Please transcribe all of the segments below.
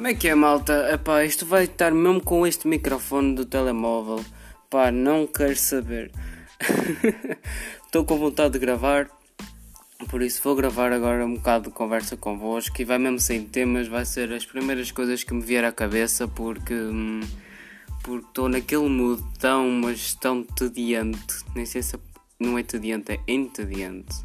Como é que é, malta? Epá, isto vai estar mesmo com este microfone do telemóvel. Pá, não quero saber. Estou com vontade de gravar, por isso vou gravar agora um bocado de conversa convosco e vai mesmo sem temas, vai ser as primeiras coisas que me vier à cabeça porque hum, porque estou naquele mood tão, mas tão tediante. Nem sei se não é tediante, é entediante.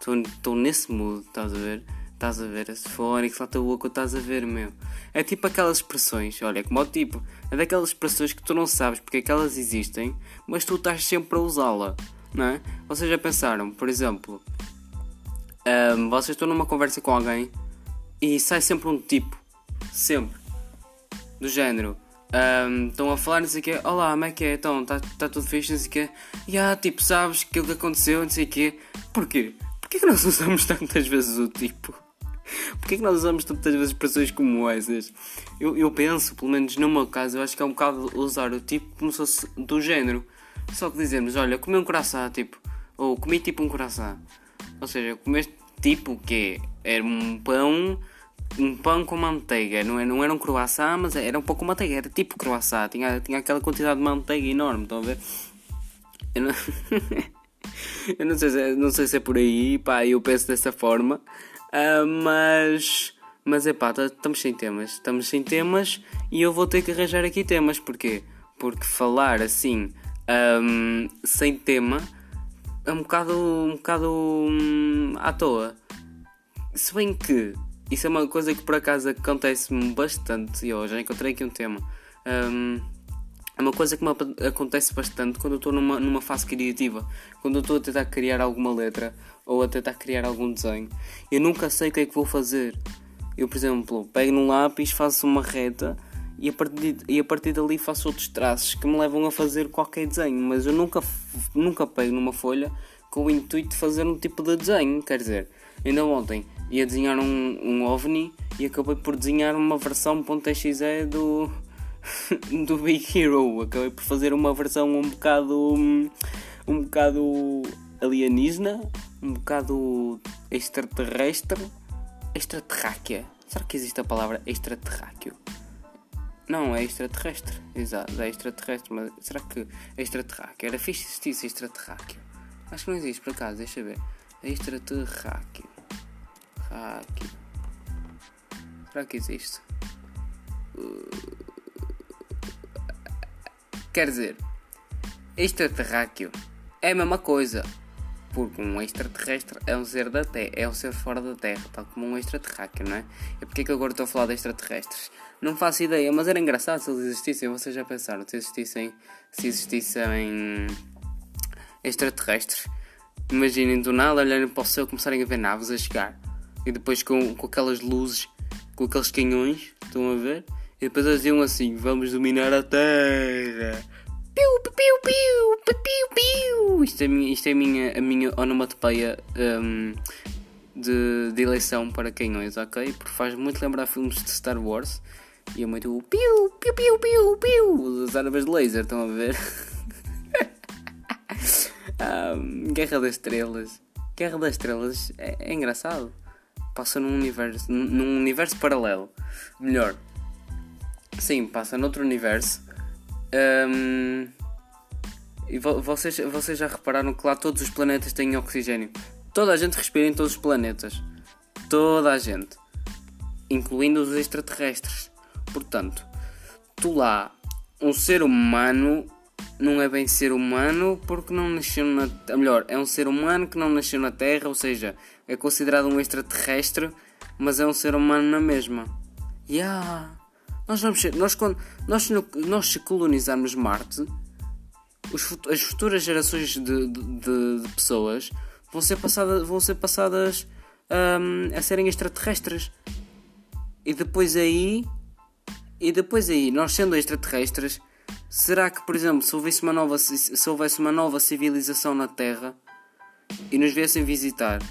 Estou nesse mood, estás a ver? Estás a ver? Esse fone que está o oco, estás a ver, meu. É tipo aquelas expressões, olha, como o tipo, é daquelas expressões que tu não sabes porque é que elas existem, mas tu estás sempre a usá-la, não é? Vocês já pensaram, por exemplo, um, vocês estão numa conversa com alguém e sai sempre um tipo, sempre, do género. Um, estão a falar, não sei o quê, olá, como é que é? Então, está tá tudo fixe, não sei o quê. E ah, tipo, sabes aquilo que aconteceu, não sei o quê. Porquê? Porquê que nós usamos tantas vezes o tipo? Porquê que nós usamos tantas vezes expressões como essas? Eu, eu penso, pelo menos no meu caso, eu acho que é um bocado usar o tipo como se fosse do género. Só que dizemos, olha, comi um coração, tipo, ou comi tipo um coração. Ou seja, comeste tipo o quê? Era um pão, um pão com manteiga, não era, é, não era um croissant, mas era um pouco manteiga, era tipo croissant, tinha, tinha aquela quantidade de manteiga enorme, estão a ver? Eu não, eu não sei, se, não sei se é por aí, pá, eu penso dessa forma. Uh, mas. Mas é pá, estamos sem temas. Estamos sem temas e eu vou ter que arranjar aqui temas. Porquê? Porque falar assim, um, sem tema, é um bocado, um bocado um, à toa. Se bem que isso é uma coisa que por acaso acontece-me bastante. E eu já encontrei aqui um tema. Um, é uma coisa que me acontece bastante quando eu estou numa, numa fase criativa. Quando eu estou a tentar criar alguma letra ou a tentar criar algum desenho. Eu nunca sei o que é que vou fazer. Eu, por exemplo, pego num lápis, faço uma reta e a partir, e a partir dali faço outros traços que me levam a fazer qualquer desenho. Mas eu nunca, nunca pego numa folha com o intuito de fazer um tipo de desenho. Quer dizer, ainda ontem ia desenhar um, um OVNI e acabei por desenhar uma versão .exe do, do Big Hero. Acabei por fazer uma versão um bocado. um bocado alienígena um bocado extraterrestre. Extraterráquea. Será que existe a palavra extraterráqueo? Não, é extraterrestre. Exato, é extraterrestre. Mas será que extraterráqueo? Era fixe existisse extraterráqueo. Acho que não existe por acaso, deixa ver. Extraterráqueo. Ráqueo. Será que existe? Uh... Quer dizer, extraterráqueo é a mesma coisa. Porque um extraterrestre é um ser da Terra, é um ser fora da Terra, tal como um extraterráqueo, não é? E porquê que agora estou a falar de extraterrestres? Não faço ideia, mas era engraçado se eles existissem. Vocês já pensaram se existissem, se existissem extraterrestres? Imaginem do nada olharem para o céu começarem a ver naves a chegar e depois com, com aquelas luzes, com aqueles canhões, estão a ver? E depois eles diziam assim: Vamos dominar a Terra. Piu, piu, piu, piu, piu. Isto é, minha, isto é a minha, a minha onomatopeia um, de, de eleição para canhões, ok? Porque faz muito lembrar filmes de Star Wars. E é muito piu, piu, piu, piu, piu. As armas de laser, estão a ver? um, Guerra das Estrelas. Guerra das Estrelas é, é engraçado. Passa num universo, num universo paralelo. Melhor, sim, passa noutro universo um, e vo vocês, vocês já repararam que lá todos os planetas têm oxigênio? Toda a gente respira em todos os planetas. Toda a gente. Incluindo os extraterrestres. Portanto, tu lá, um ser humano não é bem ser humano porque não nasceu na. Melhor, é um ser humano que não nasceu na Terra, ou seja, é considerado um extraterrestre, mas é um ser humano na mesma. Yeah. Nós vamos ser, nós, quando, nós, nós se colonizarmos Marte, os, as futuras gerações de, de, de, pessoas vão ser passadas, vão ser passadas um, a serem extraterrestres. E depois aí, e depois aí, nós sendo extraterrestres, será que, por exemplo, se houvesse uma nova, se houvesse uma nova civilização na Terra e nos viessem visitar,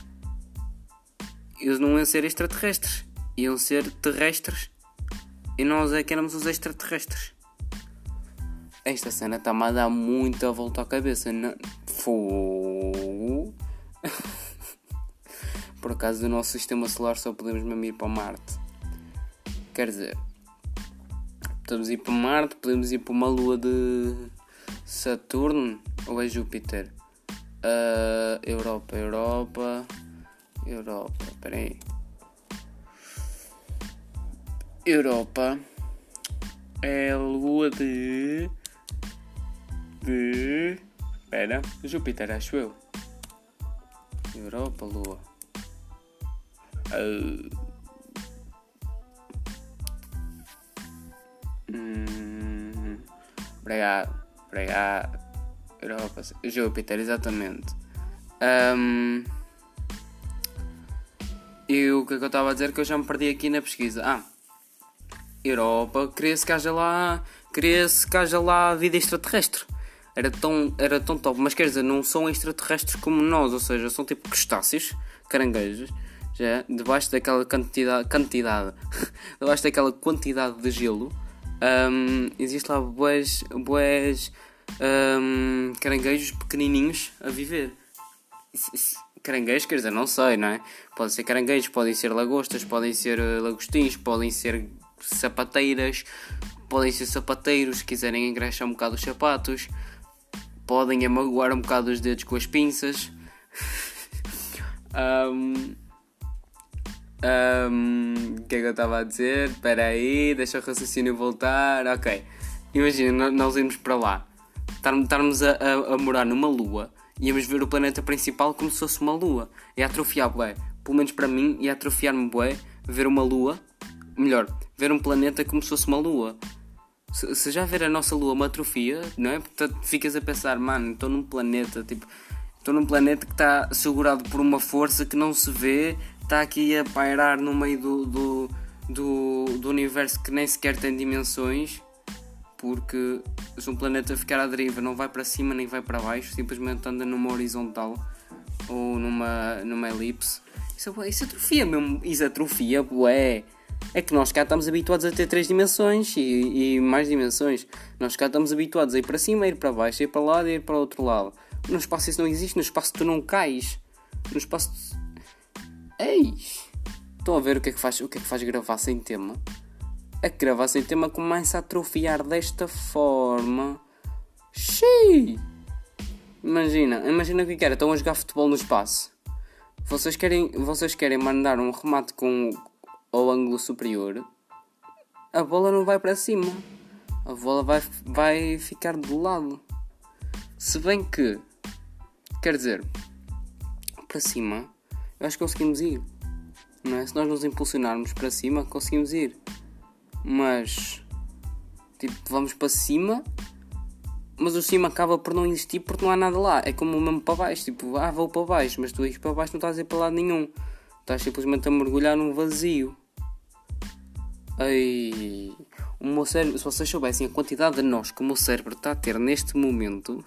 eles não iam ser extraterrestres, iam ser terrestres e nós é que éramos os extraterrestres. Esta cena está-me a dar muita volta à cabeça. Não... Fogo. Por acaso do nosso sistema solar só podemos mesmo ir para Marte. Quer dizer, Podemos ir para Marte, podemos ir para uma lua de Saturno ou é Júpiter? Uh, Europa, Europa, Europa, peraí. Europa é a lua de. de. Espera, Júpiter, acho eu. Europa, lua. Uh, hum, obrigado, obrigado. Europa, Júpiter, exatamente. Um, e o que é que eu estava a dizer que eu já me perdi aqui na pesquisa? Ah, Europa, queria-se que haja lá, queria-se que haja lá vida extraterrestre. Era tão, era tão top, mas quer dizer, não são extraterrestres como nós, ou seja, são tipo crustáceos, caranguejos, já, debaixo daquela quantidade, quantidade debaixo daquela quantidade de gelo, um, existe lá boas, boas um, caranguejos pequenininhos a viver. Caranguejos, quer dizer, não sei, não é? Podem ser caranguejos, podem ser lagostas, podem ser uh, lagostins, podem ser sapateiras, podem ser sapateiros se quiserem engraxar um bocado os sapatos, podem amagoar um bocado os dedos com as pinças. um, um, que é que eu estava a dizer? Espera aí, deixa o raciocínio voltar. Ok. Imagina, nós irmos para lá estarmos a, a, a, morar numa lua íamos ver o planeta principal como se fosse uma lua. É atrofiar, bué. Pelo menos para mim, é atrofiar-me, bué, ver uma lua. Melhor, ver um planeta como se fosse uma lua. Se, se já ver a nossa lua uma atrofia, não é? Portanto, ficas a pensar, mano, estou num planeta, tipo, estou num planeta que está segurado por uma força que não se vê, está aqui a pairar no meio do, do, do, do universo que nem sequer tem dimensões porque se um planeta ficar à deriva não vai para cima nem vai para baixo, simplesmente anda numa horizontal ou numa, numa elipse, isso, isso atrofia mesmo, isso atrofia, bué. É que nós cá estamos habituados a ter três dimensões e, e, mais dimensões. Nós cá estamos habituados a ir para cima, a ir para baixo, a ir para lá a ir para o outro lado. No espaço isso não existe, no espaço tu não cais. No espaço. Eis! Estão a ver o que é que faz, o que é que faz gravar sem tema? a gravar sem tema começa a atrofiar desta forma. Xiii! Imagina, imagina o que era, estão a jogar futebol no espaço. Vocês querem, vocês querem mandar um remate com o ângulo superior, a bola não vai para cima. A bola vai, vai ficar de lado. Se bem que, quer dizer, para cima, eu acho que conseguimos ir. Não é? Se nós nos impulsionarmos para cima, conseguimos ir. Mas tipo, vamos para cima, mas o cima acaba por não existir porque não há nada lá. É como o mesmo para baixo, tipo, ah, vou para baixo, mas tu ires para baixo não estás a ir para lado nenhum. Estás simplesmente a mergulhar num vazio. Ai, o meu cérebro, se vocês soubessem a quantidade de nós que o meu cérebro está a ter neste momento.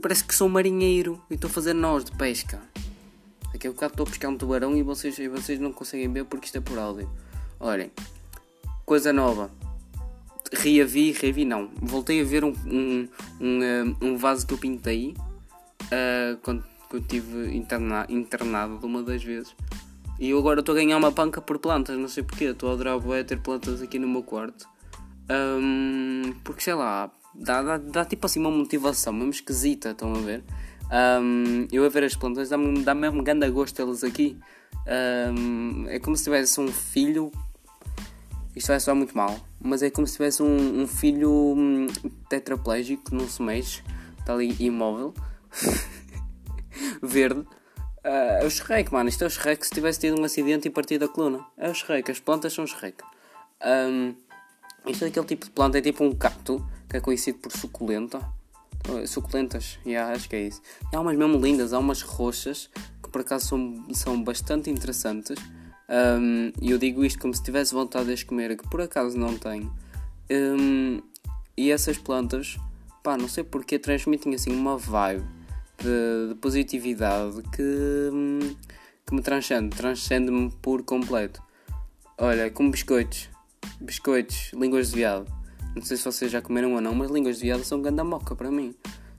Parece que sou marinheiro e estou a fazer nós de pesca. Daqui a bocado estou a pescar um tubarão e vocês, e vocês não conseguem ver porque isto é por áudio. Olhem, coisa nova. Reavi, reavi não. Voltei a ver um, um, um, eh, um vaso que eu pintei uh, quando, quando estive interna, internado de uma das vezes. E eu agora estou a ganhar uma panca por plantas, não sei porquê. Estou a adorar bué ter plantas aqui no meu quarto. Um, porque sei lá, dá, dá, dá tipo assim uma motivação mesmo esquisita, estão a ver? Um, eu a ver as plantas dá-me dá mesmo grande gosto elas aqui. Um, é como se tivesse um filho. Isto vai soar muito mal, mas é como se tivesse um, um filho hum, tetraplégico, não se mexe, está ali imóvel, verde. Uh, é o Shrek, mano. Isto é o Shrek se tivesse tido um acidente e partido a coluna. É o Shrek, as plantas são Shrek. Um, isto é aquele tipo de planta, é tipo um cacto que é conhecido por suculenta suculentas, yeah, acho que é isso. E há umas mesmo lindas, há umas roxas que por acaso são, são bastante interessantes. E eu digo isto como se tivesse vontade de as comer, que por acaso não tenho. Um, e essas plantas, pá, não sei porque transmitem assim uma vibe de, de positividade que, hum, que me transcende, transcende-me por completo. Olha, como biscoitos, biscoitos, línguas de viado. Não sei se vocês já comeram ou não, mas línguas de viado são ganda moca para mim.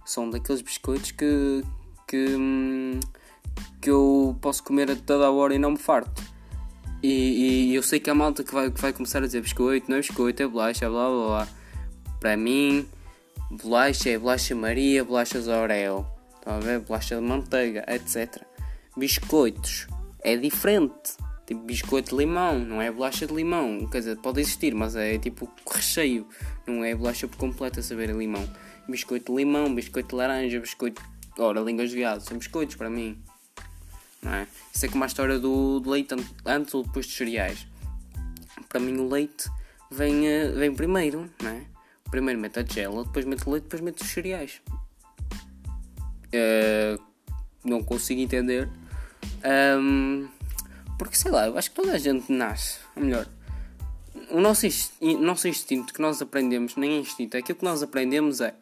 São daqueles biscoitos que, que, hum, que eu posso comer a toda a hora e não me farto. E, e, eu sei que há malta que vai, que vai começar a dizer biscoito, não é biscoito, é bolacha, blá blá blá. Para mim, bolacha é bolacha Maria, bolachas Oreo, ver? Bolacha de manteiga, etc. Biscoitos é diferente. Tipo biscoito de limão, não é bolacha de limão. Quer dizer, pode existir, mas é tipo recheio, não é bolacha por completo a saber a limão. Biscoito de limão, biscoito de laranja, biscoito. Ora, línguas de viado, são biscoitos para mim. Não é? Isso é como a história do, do leite antes ou depois dos cereais. Para mim, o leite vem, eh, vem primeiro, não é? Primeiro mete a gela, depois mete o leite, depois mete os cereais. Uh, não consigo entender. Um, porque sei lá, eu acho que toda a gente nasce. Ou melhor, o nosso, nosso instinto que nós aprendemos, nem instinto, é aquilo que nós aprendemos é.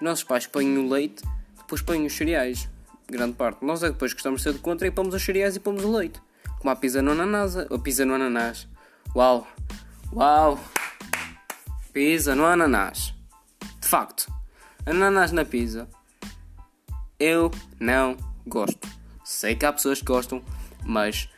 Nossos pais põem o leite, depois põem os cereais grande parte. Nós é depois gostamos de ser de contra e pomos os cereais e pomos o leite. Como a pizza no ananás. Ou pizza no ananás. Uau! Uau! Pizza no ananás. De facto, ananás na pizza. Eu não gosto. Sei que há pessoas que gostam, mas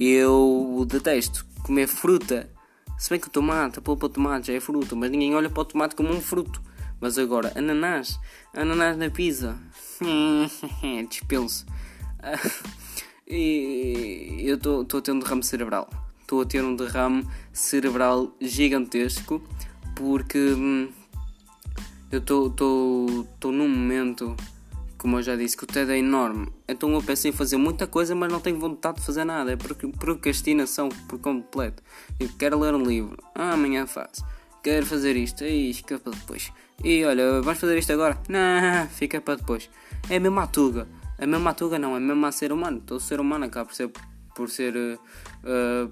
eu detesto comer fruta. Se bem que o tomate, a polpa de tomate já é fruta, mas ninguém olha para o tomate como um fruto. Mas agora, ananás, ananás na pizza, dispenso. e eu estou a ter um derrame cerebral. Estou a ter um derrame cerebral gigantesco porque hum, eu estou num momento, como eu já disse, que o TED é enorme. Então eu pensei em fazer muita coisa, mas não tenho vontade de fazer nada. É procrastinação por completo. Eu quero ler um livro, ah, amanhã faço. Quero fazer isto, aí escapa depois. E olha, vamos fazer isto agora? Não, fica para depois. É a mesma. É a mesma tuga não, é mesmo a ser humano. Todo ser humano acaba por ser, por ser uh,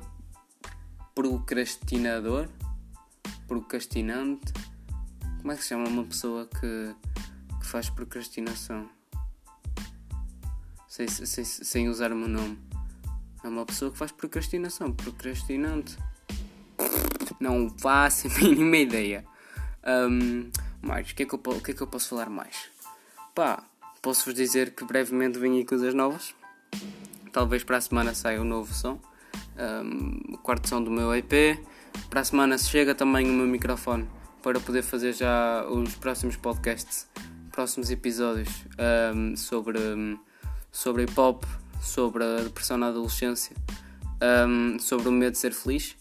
procrastinador. Procrastinante. Como é que se chama uma pessoa que, que faz procrastinação? Sem, sem, sem usar o meu nome. É uma pessoa que faz procrastinação. Procrastinante. Não faço a mínima ideia. Um, mais, o que, é que, eu, o que é que eu posso falar mais? Pá, posso-vos dizer que brevemente venho aí coisas novas. Talvez para a semana saia um novo som. Um, a quarta som do meu EP. Para a semana chega também o meu microfone para poder fazer já os próximos podcasts, próximos episódios um, sobre, sobre hip hop, sobre a depressão na adolescência, um, sobre o medo de ser feliz.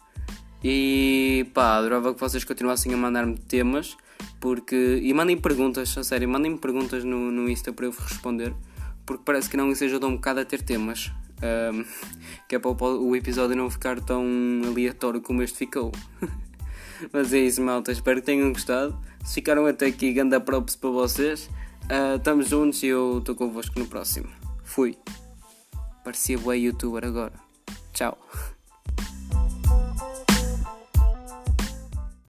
E pá, adorava que vocês continuassem a mandar-me temas porque, e mandem perguntas, a sério, mandem-me perguntas no, no Insta para eu responder. Porque parece que não isso ajuda um bocado a ter temas. Um, que é para o, episódio não ficar tão aleatório como este ficou. Mas é isso, malta. Espero que tenham gostado. Se ficaram até aqui, ganda props para vocês. Uh, estamos juntos e eu estou convosco no próximo. Fui. Parecia boa youtuber agora. Tchau.